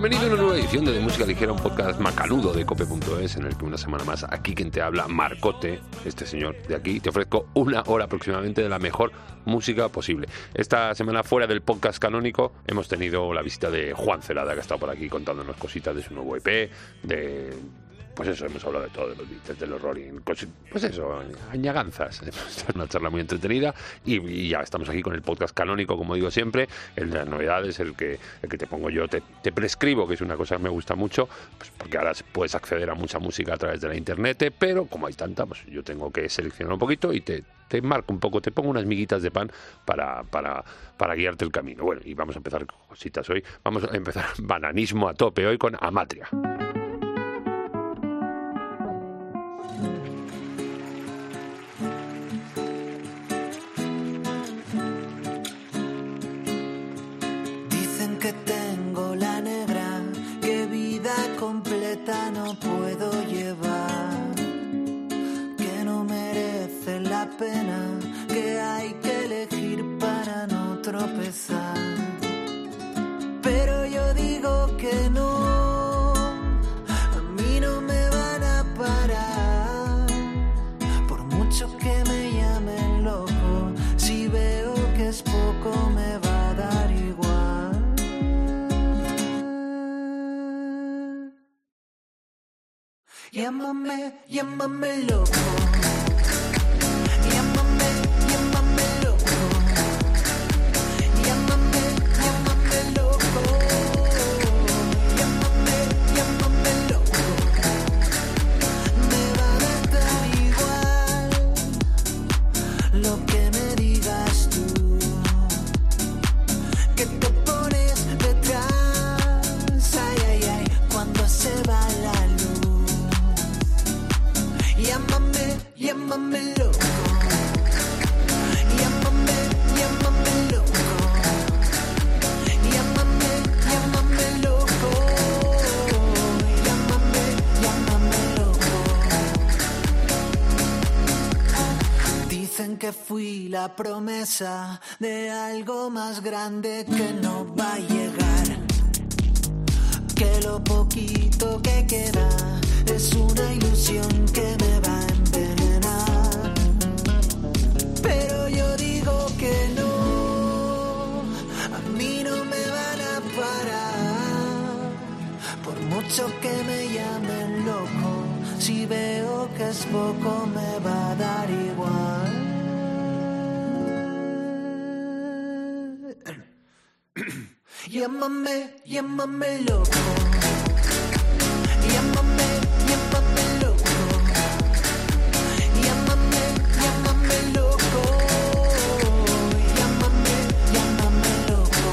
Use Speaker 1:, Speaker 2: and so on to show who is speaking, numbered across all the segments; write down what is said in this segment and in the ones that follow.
Speaker 1: Bienvenido a una nueva edición de, de Música Ligera, un podcast macanudo de cope.es, en el que una semana más aquí quien te habla, Marcote, este señor de aquí, te ofrezco una hora aproximadamente de la mejor música posible. Esta semana fuera del podcast canónico hemos tenido la visita de Juan Celada, que ha estado por aquí contándonos cositas de su nuevo EP, de pues eso, hemos hablado de todo, de los Beatles, de los Rolling, pues eso, añaganzas. Es una charla muy entretenida y, ya estamos aquí con el podcast canónico, como digo siempre, el de las novedades, el que, el que te pongo yo, te, prescribo, que es una cosa que me gusta mucho, pues porque ahora puedes acceder a mucha música a través de la internet, pero como hay tanta, pues yo tengo que seleccionar un poquito y te, te marco un poco, te pongo unas miguitas de pan para, para, para guiarte el camino. Bueno, y vamos a empezar con cositas hoy. Vamos a empezar bananismo a tope hoy con Amatria.
Speaker 2: no puedo llevar, que no merece la pena, que hay que elegir para no tropezar. Pero yo digo que no. Llámame, llámame loco. Promesa de algo más grande que no va a llegar. Que lo poquito que queda es una ilusión que me va a envenenar. Pero yo digo que no, a mí no me van a parar. Por mucho que me llamen loco, si veo que es poco me va a dar igual. Llámame, llámame loco. Llámame, llámame loco. Llámame, llámame loco. Llámame, llámame loco.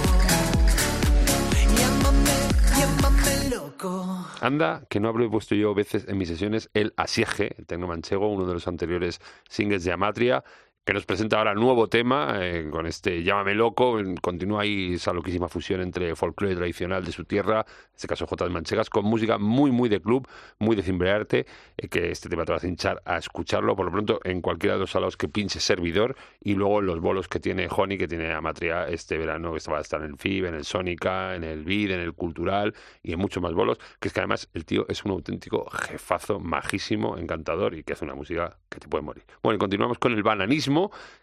Speaker 2: Llámame, llámame loco.
Speaker 1: Anda, que no habré puesto yo veces en mis sesiones el Asieje, el tecno manchego, uno de los anteriores singles de Amatria, que nos presenta ahora nuevo tema eh, con este Llámame Loco. Continúa ahí esa loquísima fusión entre folclore tradicional de su tierra, en este caso J. Manchegas, con música muy, muy de club, muy de cimbrearte, eh, que este tema te va a hinchar a escucharlo, por lo pronto, en cualquiera de los salos que pinche servidor, y luego los bolos que tiene Honey, que tiene Amatria este verano, que va a estar en el FIB, en el Sónica, en el BID, en el Cultural, y en muchos más bolos, que es que además el tío es un auténtico jefazo, majísimo, encantador, y que hace una música que te puede morir. Bueno, continuamos con el bananismo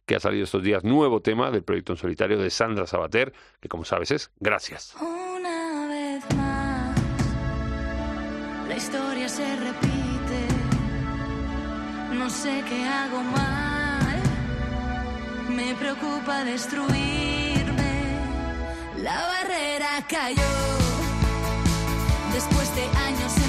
Speaker 1: que ha salido estos días nuevo tema del proyecto en solitario de Sandra Sabater, que como sabes es Gracias.
Speaker 3: Una vez más, la historia se repite, no sé qué hago mal, me preocupa destruirme, la barrera cayó. Después de años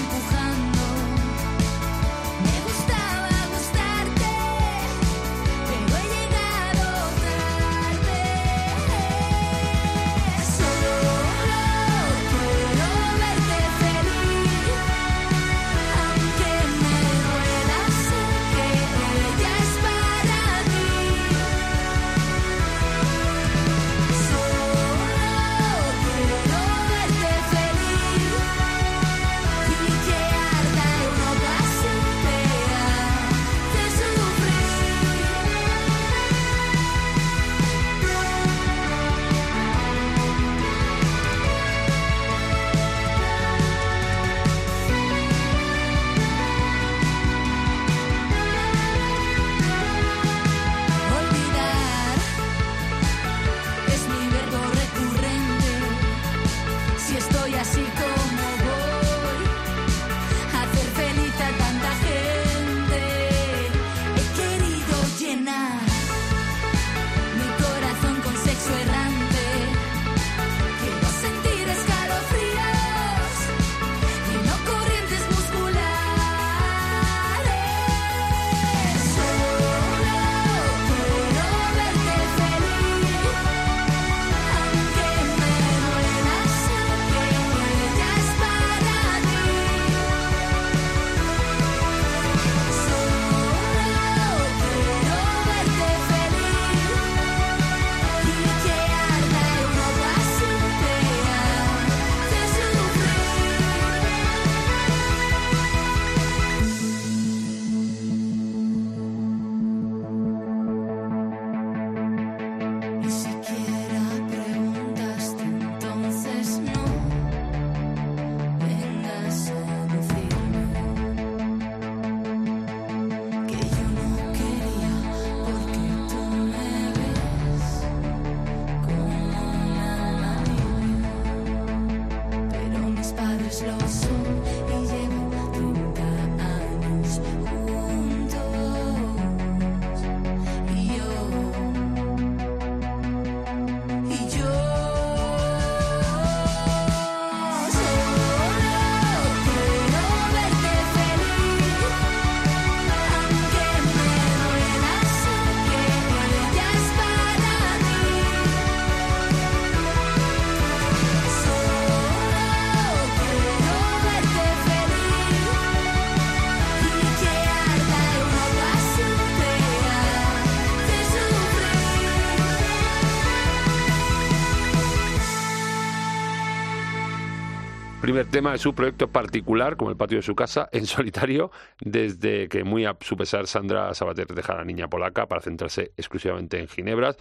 Speaker 1: Tema de su proyecto particular, como el patio de su casa, en solitario, desde que muy a su pesar Sandra Sabater deja a la niña polaca para centrarse exclusivamente en Ginebras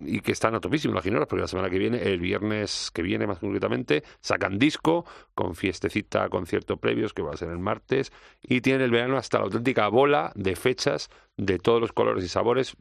Speaker 1: y que están a topísimo las Ginebras, porque la semana que viene, el viernes que viene más concretamente, sacan disco con fiestecita, concierto previos, que va a ser el martes, y tienen el verano hasta la auténtica bola de fechas de todos los colores y sabores,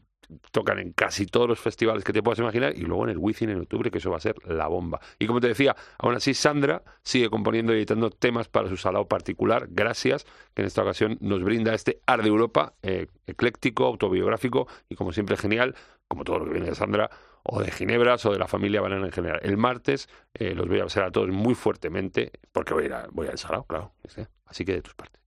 Speaker 1: tocan en casi todos los festivales que te puedas imaginar y luego en el Wizzing en octubre, que eso va a ser la bomba. Y como te decía, aún así Sandra sigue componiendo y editando temas para su salado particular, gracias, que en esta ocasión nos brinda este Art de Europa, eh, ecléctico, autobiográfico y como siempre genial, como todo lo que viene de Sandra, o de Ginebras o de la familia Banana en general. El martes eh, los voy a avisar a todos muy fuertemente, porque voy a ir a, voy al salado, claro. Así que de tus partes.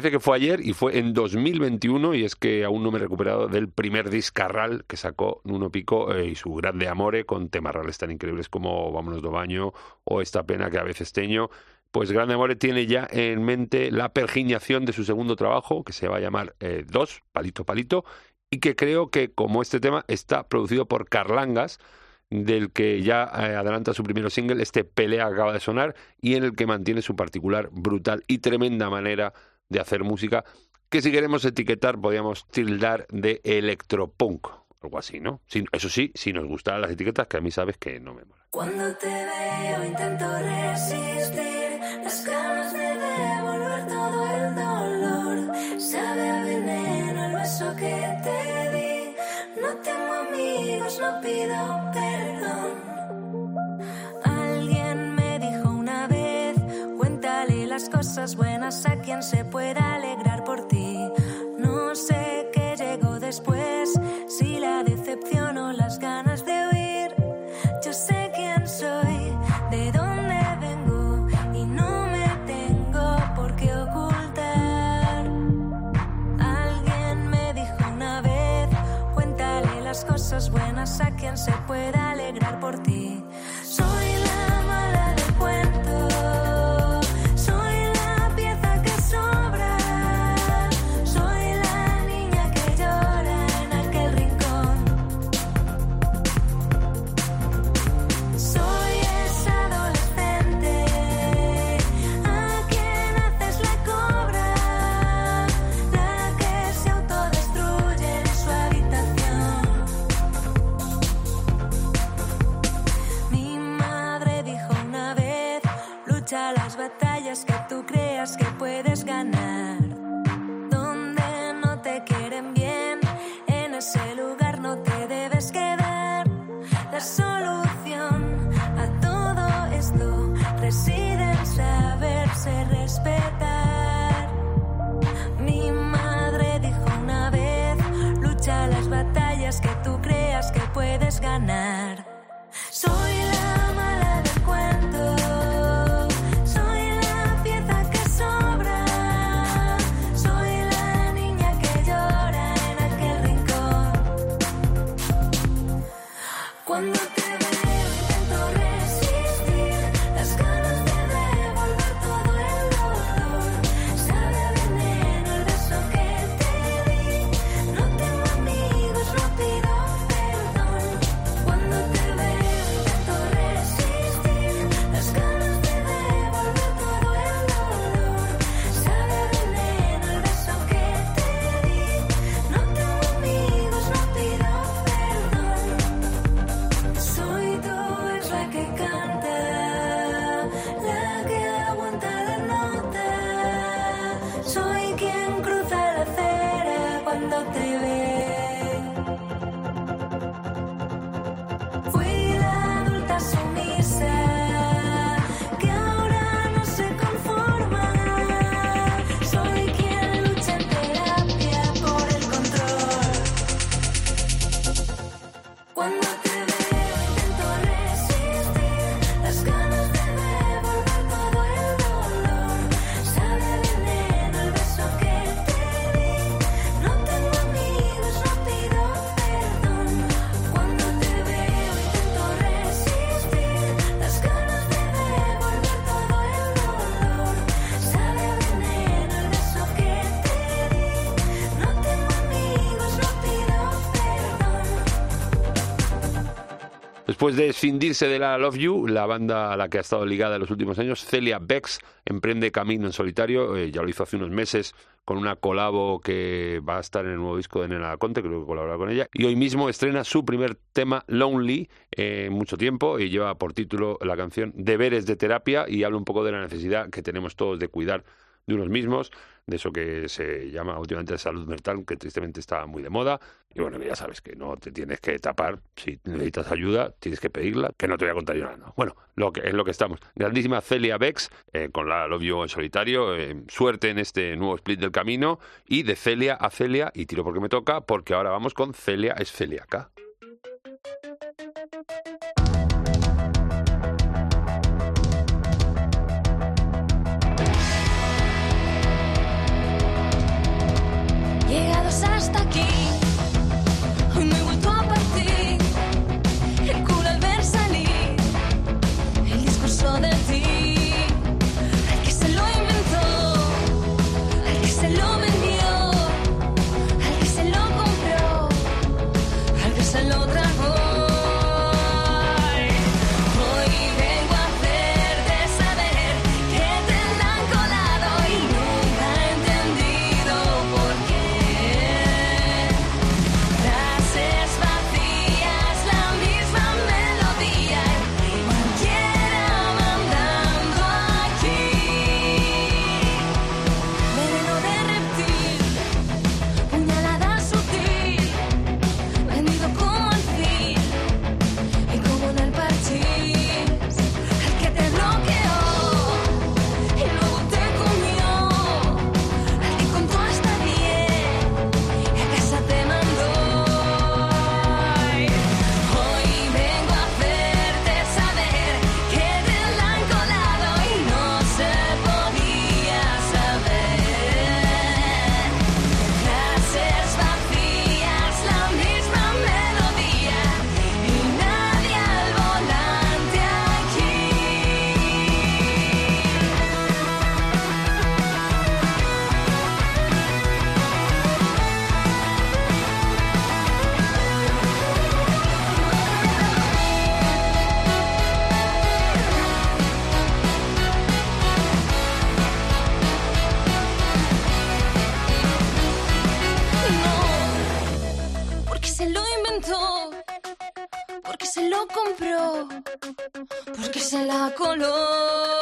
Speaker 1: Parece que fue ayer y fue en 2021 y es que aún no me he recuperado del primer discarral que sacó Nuno Pico eh, y su grande amore con temarrales tan increíbles como Vámonos do baño o Esta pena que a veces teño. Pues Grande Amore tiene ya en mente la pergiñación de su segundo trabajo, que se va a llamar eh, Dos, Palito Palito, y que creo que como este tema está producido por Carlangas, del que ya eh, adelanta su primer single, este Pelea acaba de sonar, y en el que mantiene su particular, brutal y tremenda manera de hacer música que si queremos etiquetar podríamos tildar de electropunk, algo así, ¿no? eso sí, si nos gustan las etiquetas, que a mí sabes que no me mola.
Speaker 3: Cuando te veo intento resistir las ganas de devolver todo el dolor. Sabe a veneno el beso que te di. No tengo amigos, no pido perdón. Cosas buenas a quien se pueda alegrar por ti. No sé qué llegó después, si la decepción o las ganas de huir. Yo sé quién soy, de dónde vengo y no me tengo por qué ocultar. Alguien me dijo una vez, cuéntale las cosas buenas a quien se pueda alegrar por ti.
Speaker 1: Después de escindirse de la Love You, la banda a la que ha estado ligada en los últimos años, Celia Bex, emprende camino en solitario. eh, ya lo hizo hace unos meses con una colabo que va a estar en el nuevo disco de Nena Conte, creo que colaborará con ella. Y hoy mismo estrena su primer tema, Lonely, eh, en mucho tiempo, y lleva por título la canción Deberes de Terapia, y habla un poco de la necesidad que tenemos todos de cuidar de unos mismos, de eso que se llama últimamente salud mental, que tristemente está muy de moda. Y bueno, ya sabes que no te tienes que tapar. Si necesitas ayuda, tienes que pedirla, que no te voy a contar yo nada. ¿no? Bueno, lo que, es lo que estamos. Grandísima Celia Bex, eh, con la Love You en solitario. eh, suerte en este nuevo split del camino. Y de Celia a Celia, y tiro porque me toca, porque ahora vamos con Celia es.
Speaker 3: Llegados porque se la coló.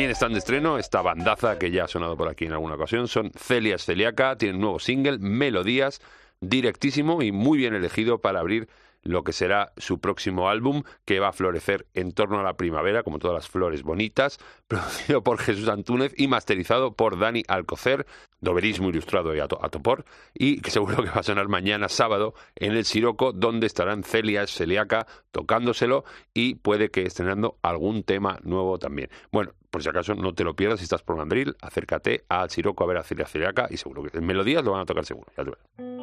Speaker 4: Están de estreno esta bandaza que ya ha sonado por aquí en alguna ocasión. Son Celias Celiaca, tienen un nuevo single, Melodías, directísimo y muy bien elegido para abrir lo que será su próximo álbum, que va a florecer en torno a la primavera, como todas las flores bonitas, producido por Jesús Antúnez y masterizado por Dani Alcocer, doberismo ilustrado y a, topor, y que seguro que va a sonar mañana sábado en el Siroco, donde estarán Celia Celiaca tocándoselo y puede que estrenando algún tema nuevo también. Bueno, por si acaso no te lo pierdas si estás por Madrid, acércate al Siroco a ver a Celia Celiaca y seguro que en melodías lo van a tocar seguro. Ya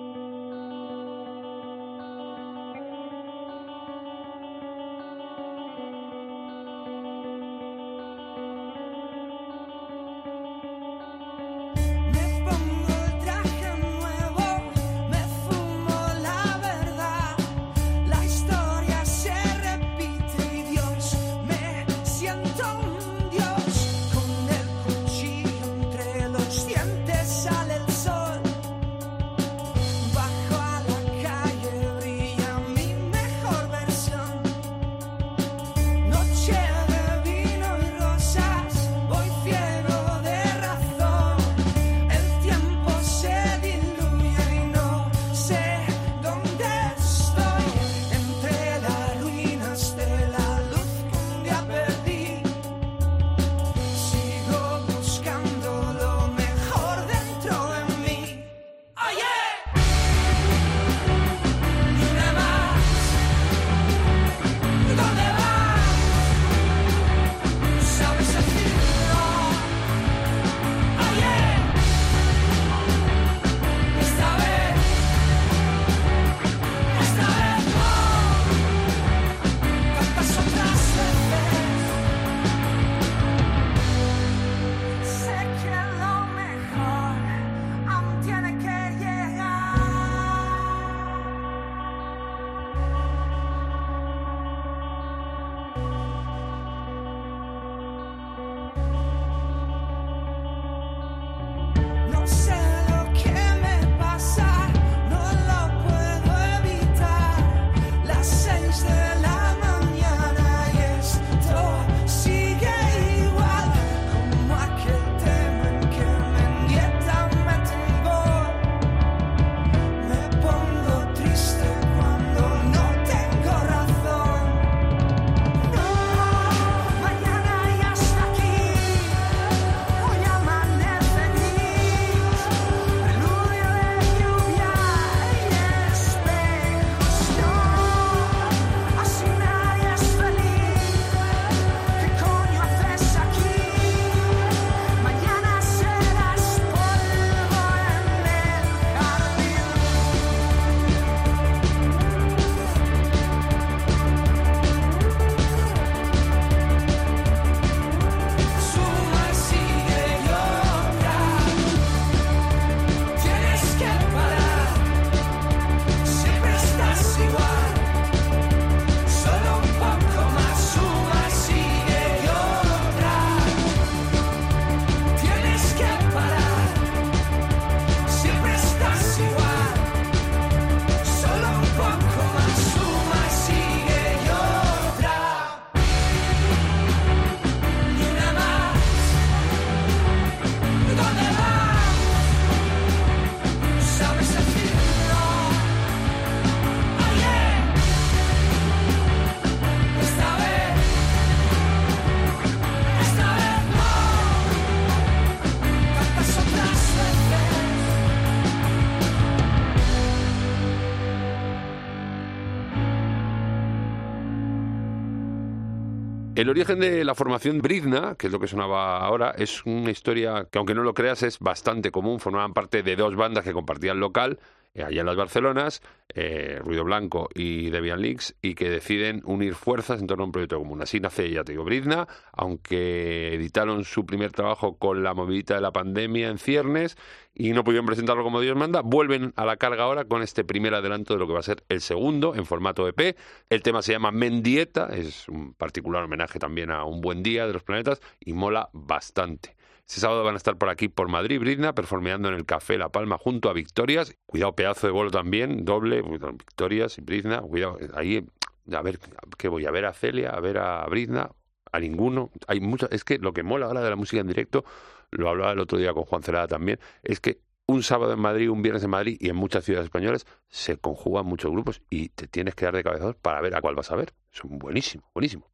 Speaker 4: El origen de la formación Brizna, que es lo que sonaba ahora, es una historia que, aunque no lo creas, es bastante común. Formaban parte de dos bandas que compartían local, allá en las Barcelonas, eh, Ruido Blanco y Debian Leaks, y que deciden unir fuerzas en torno a un proyecto común. Así nace, ya te digo, Brizna, aunque editaron su primer trabajo con la movilidad de la pandemia en ciernes y no pudieron presentarlo como Dios manda, vuelven a la carga ahora con este primer adelanto de lo que va a ser el segundo en formato EP. El tema se llama Mendieta, es un particular homenaje también a un buen día de los planetas y mola bastante. Este sábado van a estar por aquí, por Madrid, Brizna, performeando en el Café La Palma junto a Victorias. Cuidado, pedazo de bolo también, doble, Victorias y Brizna. Cuidado, ahí, a ver, que voy a ver a Celia, a ver a Brizna.
Speaker 5: a ninguno. Hay mucho, es que lo que mola ahora de la música en directo, lo hablaba el otro día con Juan Celada también, es que un sábado en Madrid, un viernes en Madrid y en muchas ciudades españolas se conjugan muchos grupos y te tienes que dar de cabezazos para ver a cuál vas a ver. Es buenísimo, buenísimo.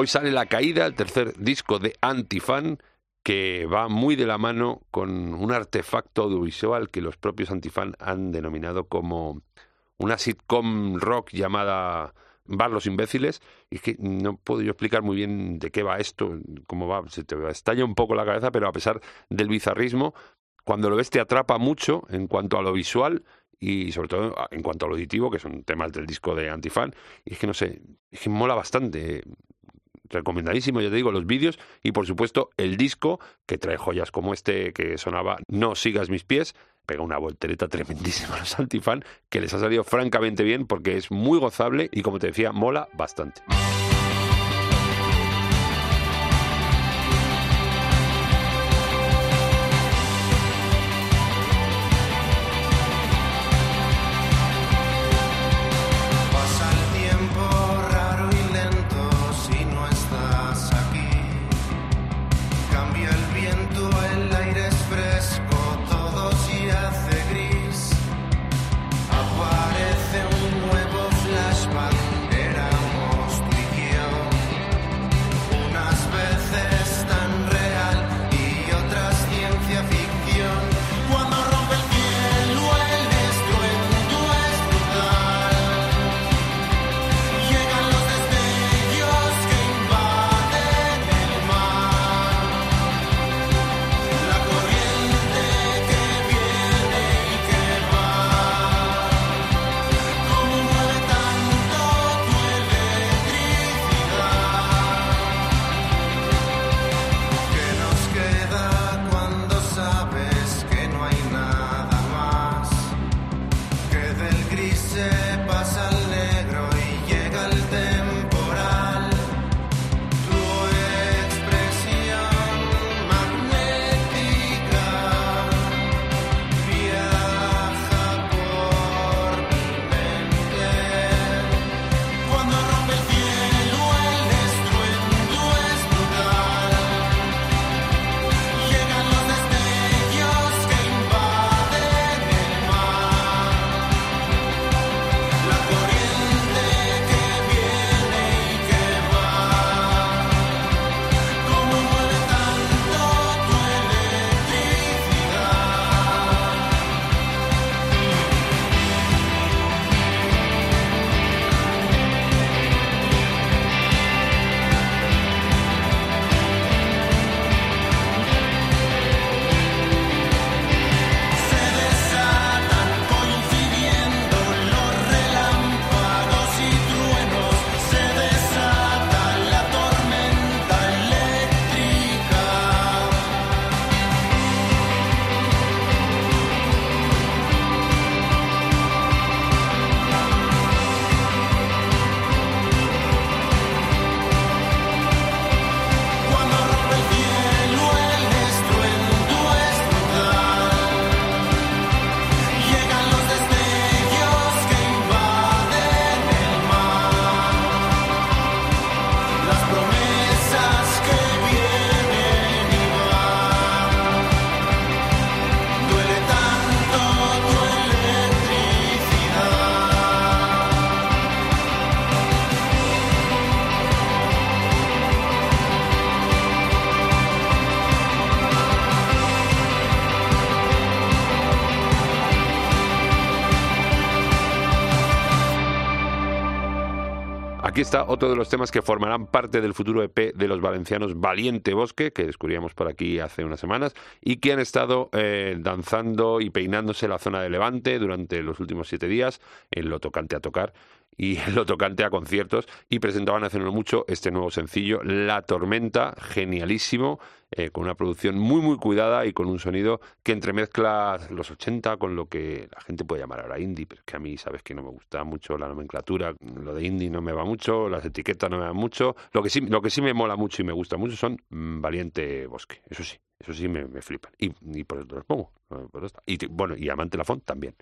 Speaker 5: Hoy sale La Caída, el tercer disco de Antifan, que va muy de la mano con un artefacto audiovisual que los propios Antifan han denominado como una sitcom rock llamada Bar los imbéciles. Y es que no puedo yo explicar muy bien de qué va esto, cómo va, se te estalla un poco la cabeza, pero a pesar del bizarrismo, cuando lo ves te atrapa mucho en cuanto a lo visual y sobre todo en cuanto a lo auditivo, que son temas del disco de Antifan. Y es que no sé, es que mola bastante recomendadísimo, ya te digo, los vídeos y por supuesto el disco que trae joyas como este que sonaba No sigas mis pies, pega una voltereta tremendísima a los antifan que les ha salido francamente bien porque es muy gozable y como te decía, mola bastante.
Speaker 6: Otro de los temas que formarán parte del futuro EP de los valencianos Valiente Bosque, que descubríamos por aquí hace unas semanas, y que han estado eh, danzando y peinándose la zona de Levante durante los últimos siete días, en lo tocante a tocar y lo tocante a conciertos y presentaban hace mucho este nuevo sencillo La Tormenta, genialísimo, eh, con una producción muy muy cuidada y con un sonido que entremezcla los 80 con lo que la gente puede llamar ahora indie, pero es que a mí sabes que no me gusta mucho la nomenclatura, lo de indie no me va mucho, las etiquetas no me van mucho, lo que sí, lo que sí me mola mucho y me gusta mucho son mm, Valiente Bosque, eso sí, eso sí me, me flipan y, por eso los pongo, y bueno, y Amante Lafont también.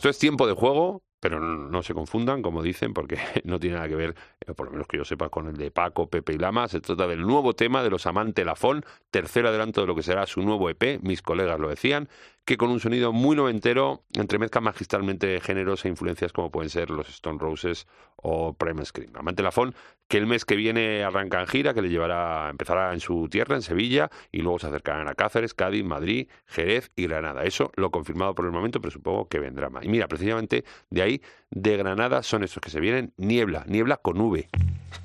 Speaker 6: Esto es tiempo de juego, pero no, no se confundan, como dicen, porque no tiene nada que ver, por lo menos que yo sepa, con el de Paco, Pepe y Lama. Se trata del nuevo tema de los Amante Lafón, tercer adelanto de lo que será su nuevo EP, mis colegas lo decían, que con un sonido muy noventero entremezca magistralmente géneros e influencias como pueden ser los Stone Roses o Primal Scream. Amante Lafón, que el mes que viene arranca en gira, que le llevará, empezará en su tierra, en Sevilla, y luego se acercarán a Cáceres, Cádiz, Madrid, Jerez y Granada. Eso lo confirmado por el momento, pero supongo que vendrá más. Y mira, precisamente de ahí, de Granada, son estos que se vienen, Niebla, Niebla con V.
Speaker 7: Hace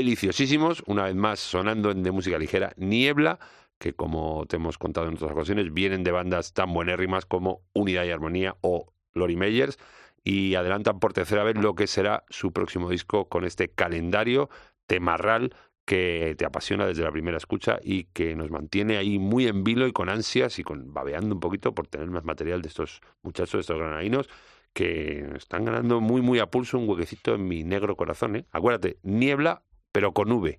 Speaker 3: deliciosísimos, una vez más sonando de música ligera, Niebla, que como te hemos contado en otras ocasiones, vienen de bandas tan buenérrimas como Unidad y Armonía o Lori Meyers y adelantan por tercera vez lo que será su próximo disco con este calendario temarral que te apasiona desde la primera escucha y que nos mantiene ahí muy en vilo y con ansias y con babeando un poquito por tener más material de estos muchachos, de estos granadinos que están ganando muy muy a pulso un huequecito en mi negro corazón, ¿eh? Acuérdate, niebla pero con V.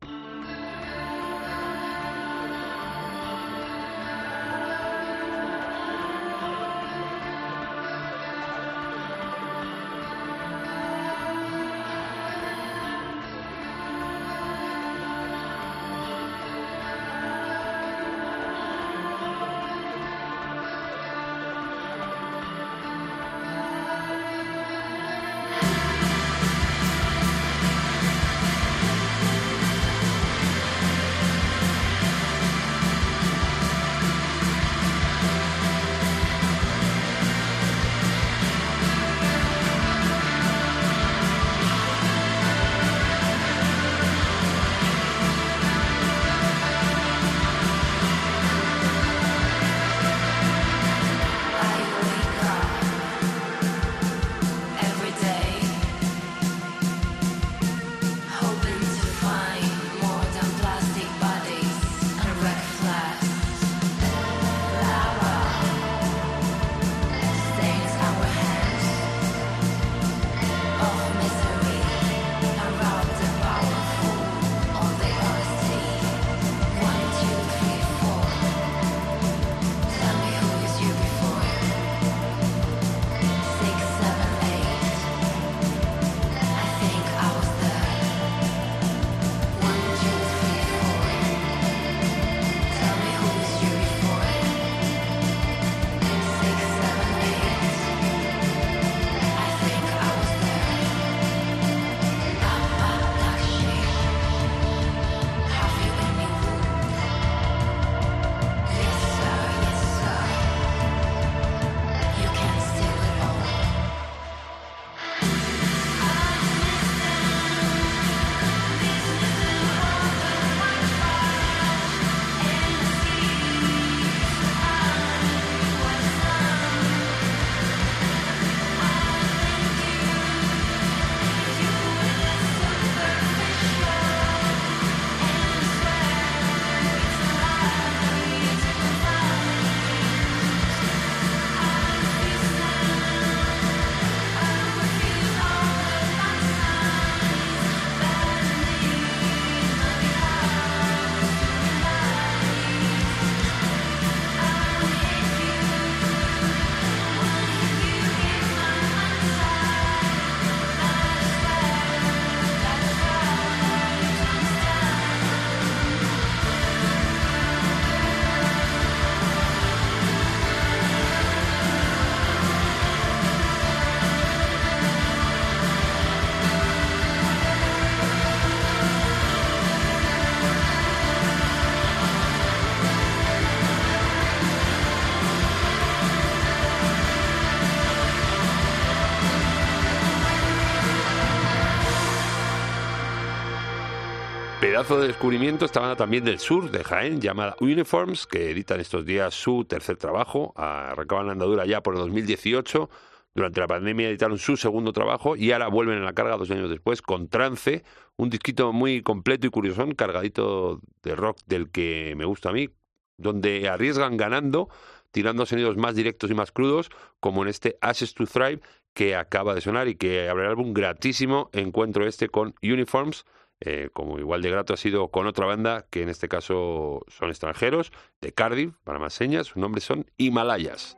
Speaker 3: Pedazo de descubrimiento esta banda también del sur de Jaén llamada Uniforms que editan estos días su tercer trabajo. Arrancaban la andadura ya por el 2018. Durante la pandemia editaron su segundo trabajo y ahora vuelven en la carga dos años después con Trance, un disquito muy completo y curioso, cargadito de rock del que me gusta a mí, donde arriesgan ganando, tirando sonidos más directos y más crudos, como en este Ashes to Thrive que acaba de sonar y que abre el álbum gratísimo encuentro este con Uniforms eh, como igual de grato ha sido con otra banda que en este caso son extranjeros, de Cardiff, para más señas, sus nombres son Himalayas.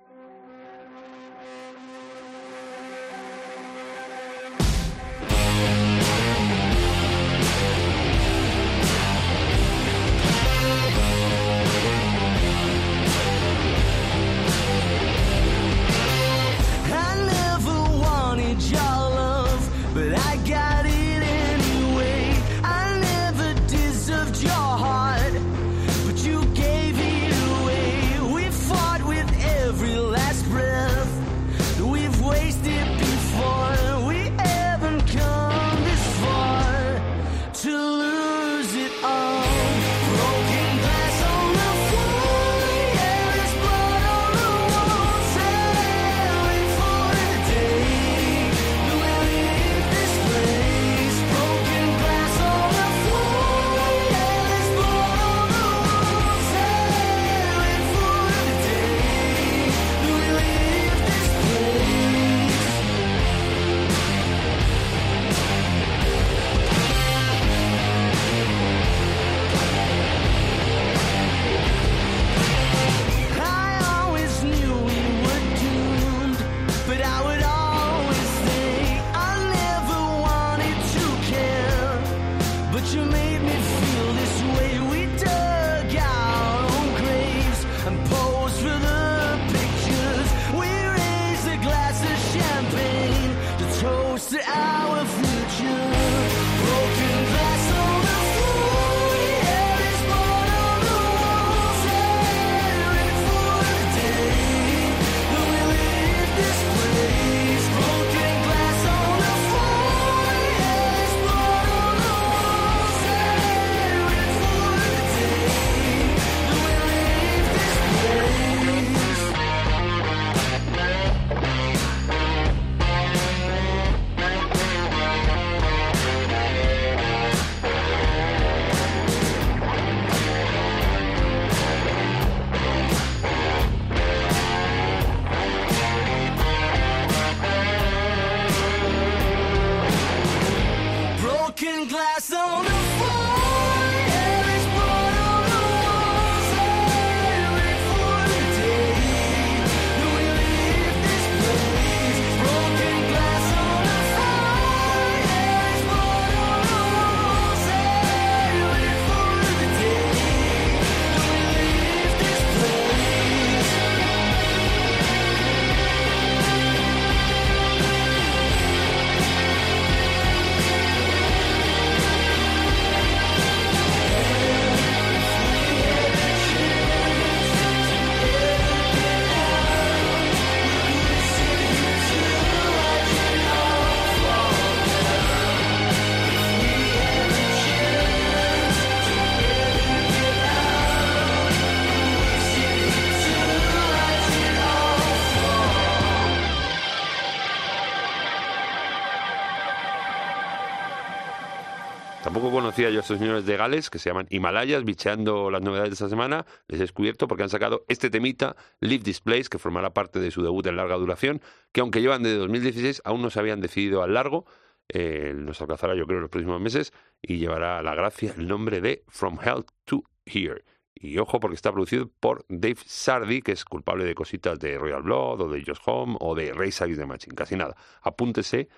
Speaker 1: Yo a estos señores de Gales que se llaman Himalayas, bicheando las novedades de esta semana. Les he descubierto porque han sacado este temita, Live Displays, que formará parte de su debut en larga duración, que aunque llevan desde 2016, aún no se habían decidido al largo. Eh, nos alcanzará, yo creo, en los próximos meses y llevará la gracia el nombre de From Hell to Here. Y ojo, porque está producido por Dave Sardi, que es culpable de cositas de Royal Blood o de Just Home o de Race Against the Machine. Casi nada. Apúntese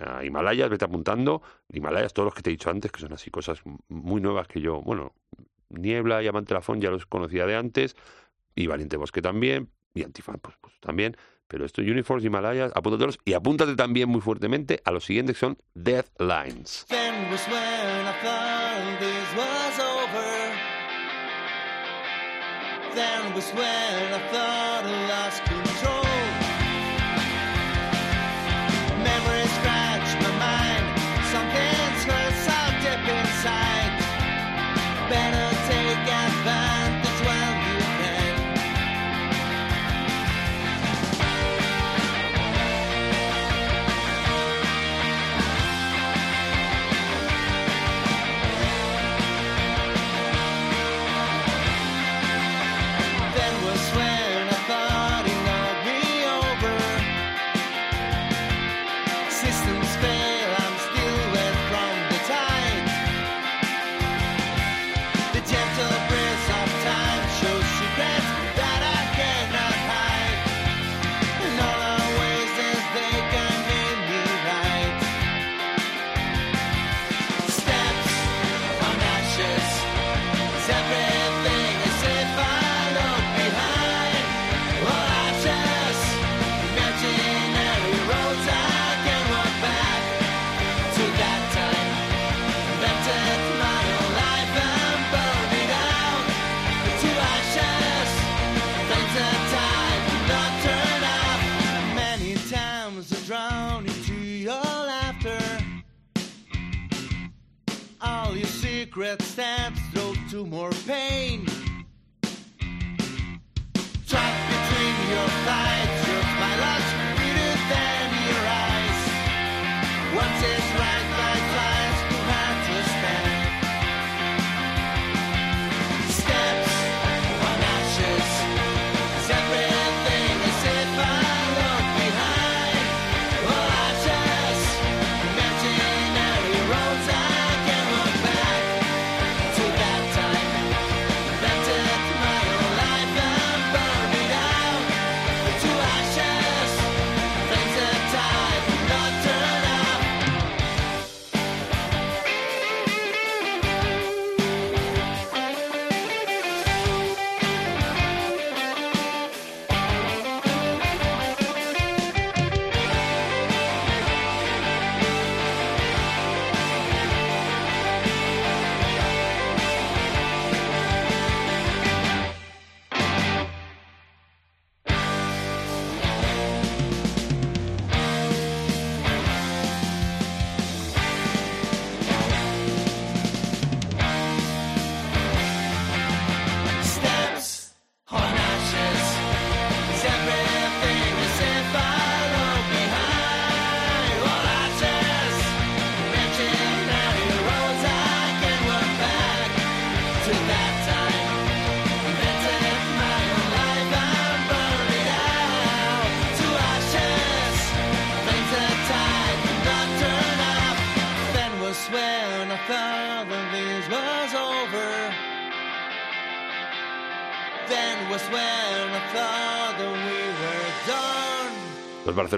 Speaker 1: a Himalayas, vete apuntando. Himalayas, todos los que te he dicho antes, que son así cosas muy nuevas que yo, bueno, Niebla y Amante Lafón ya los conocía de antes, y Valiente Bosque también, y Antifan pues, pues también. Pero esto, Uniforms, Himalayas, apúntatelos y apúntate también muy fuertemente a los siguientes que son Death Lines.
Speaker 8: Then was when I thought this was over. Then was when I thought I lost control.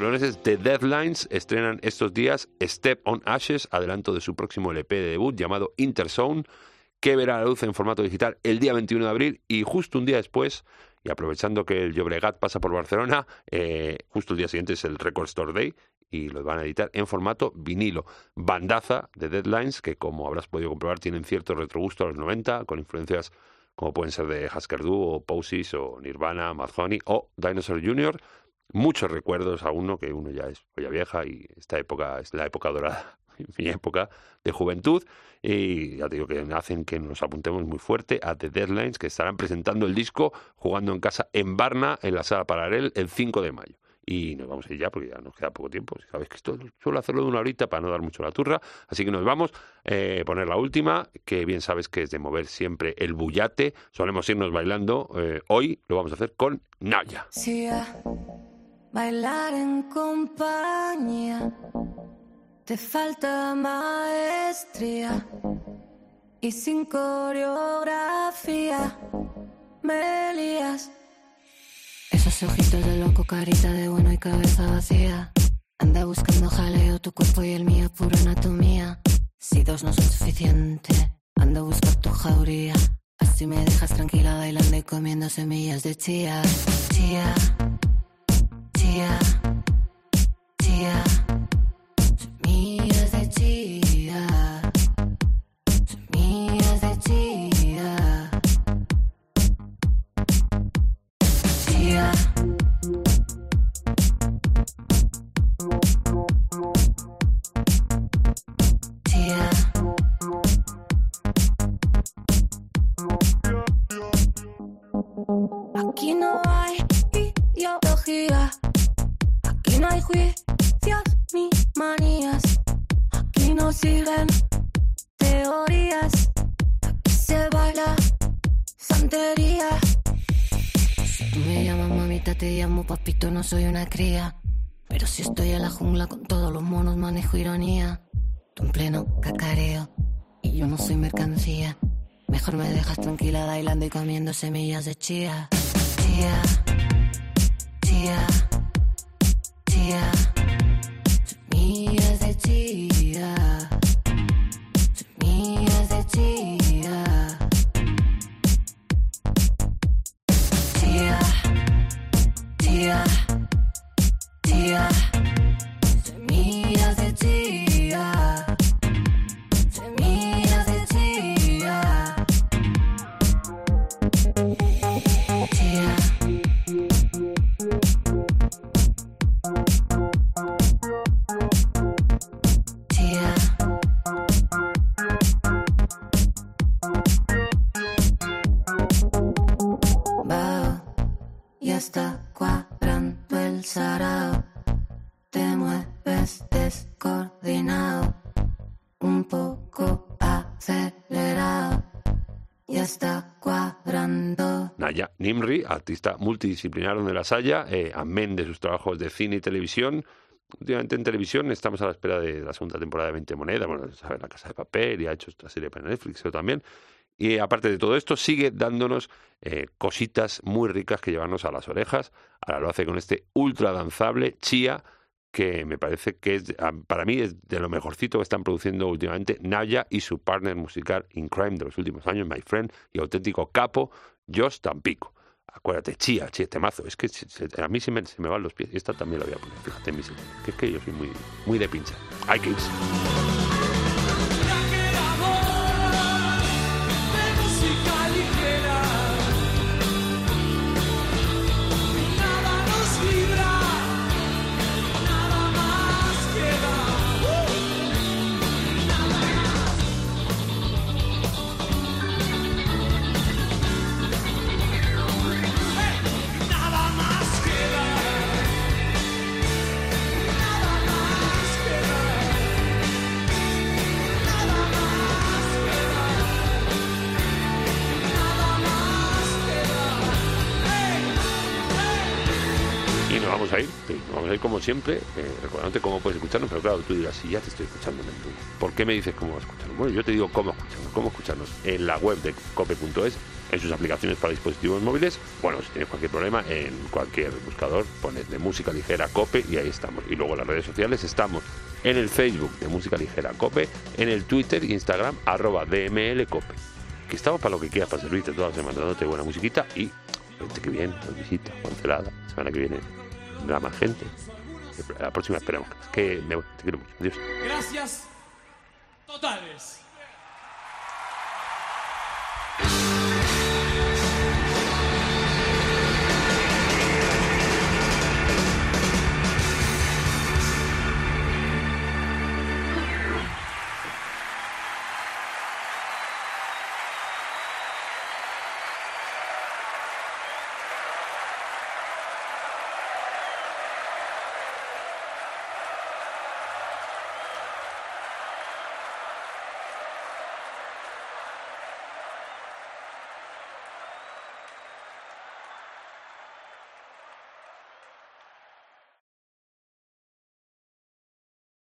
Speaker 1: Barceloneses de Deadlines estrenan estos días Step on Ashes, adelanto de su próximo LP de debut llamado Interzone, que verá la luz en formato digital el día 21 de abril y justo un día después, y aprovechando que el Llobregat pasa por Barcelona, eh, justo el día siguiente es el Record Store Day y los van a editar en formato vinilo. Bandaza de Deadlines, que como habrás podido comprobar tienen cierto retrogusto a los 90, con influencias como pueden ser de Husker Du o o Nirvana, Mad Honey o Dinosaur Jr., muchos recuerdos a uno que uno ya es olla vieja y esta época es la época dorada, mi época de juventud y ya te digo que hacen que nos apuntemos muy fuerte a The Deadlines que estarán presentando el disco jugando en casa en Varna en la sala Paralel el 5 de mayo. Y nos vamos a ir ya porque ya nos queda poco tiempo. Sabes que esto suelo hacerlo de una horita para no dar mucho la turra. Así que nos vamos a poner la última, que bien sabes que es de mover siempre el bullate. Solemos irnos bailando. Eh, hoy lo vamos a hacer con Naya.
Speaker 9: Sí, a bailar en compañía. Te falta maestría y sin coreografía me lías. Esos ojitos de loco, carita de bueno y cabeza vacía. Anda buscando jaleo, tu cuerpo y el mío, pura anatomía. Si dos no son suficiente, anda a buscar tu jauría. Así me dejas tranquila bailando y comiendo semillas de chía. Chía, chía, chía. Soy una cría. Pero si estoy en la jungla con todos los monos, manejo ironía. Tú en pleno cacareo y yo no soy mercancía. Mejor me dejas tranquila bailando y comiendo semillas de chía. Chía, chía.
Speaker 1: Artista multidisciplinar de la Saya, eh, amén de sus trabajos de cine y televisión. Últimamente en televisión estamos a la espera de la segunda temporada de 20 Monedas, bueno, La Casa de Papel y ha hecho esta serie para Netflix creo también. Y aparte de todo esto, sigue dándonos eh, cositas muy ricas que llevarnos a las orejas. Ahora lo hace con este ultra danzable Chia, que me parece que es, ah, para mí es de lo mejorcito que están produciendo últimamente Naya y su partner musical in crime de los últimos años, My Friend, y auténtico capo, Josh Tampico. Acuérdate, Chia, Chia, temazo. Es que a mí se me, se me van los pies. Esta también la voy a poner, fíjate en mi serie. Que es que yo soy muy, muy de pincha. Hay que irse. Como siempre, eh, recordándote cómo puedes escucharnos, pero claro, tú dirás, si ya te estoy escuchando ¿por qué me dices cómo escucharnos? Bueno, yo te digo cómo escucharnos, cómo escucharnos en la web de cope.es, en sus aplicaciones para dispositivos móviles. Bueno, si tienes cualquier problema, en cualquier buscador pones de música ligera cope y ahí estamos. Y luego en las redes sociales estamos en el Facebook de música ligera cope, en el Twitter e Instagram arroba DML cope. Que estamos para lo que quieras, para servirte toda la semana, dándote buena musiquita y este que viene, nos visita, cancelada, la semana que viene vendrá más gente. La próxima esperamos. Que me te quiero mucho. Adiós.
Speaker 4: Gracias totales.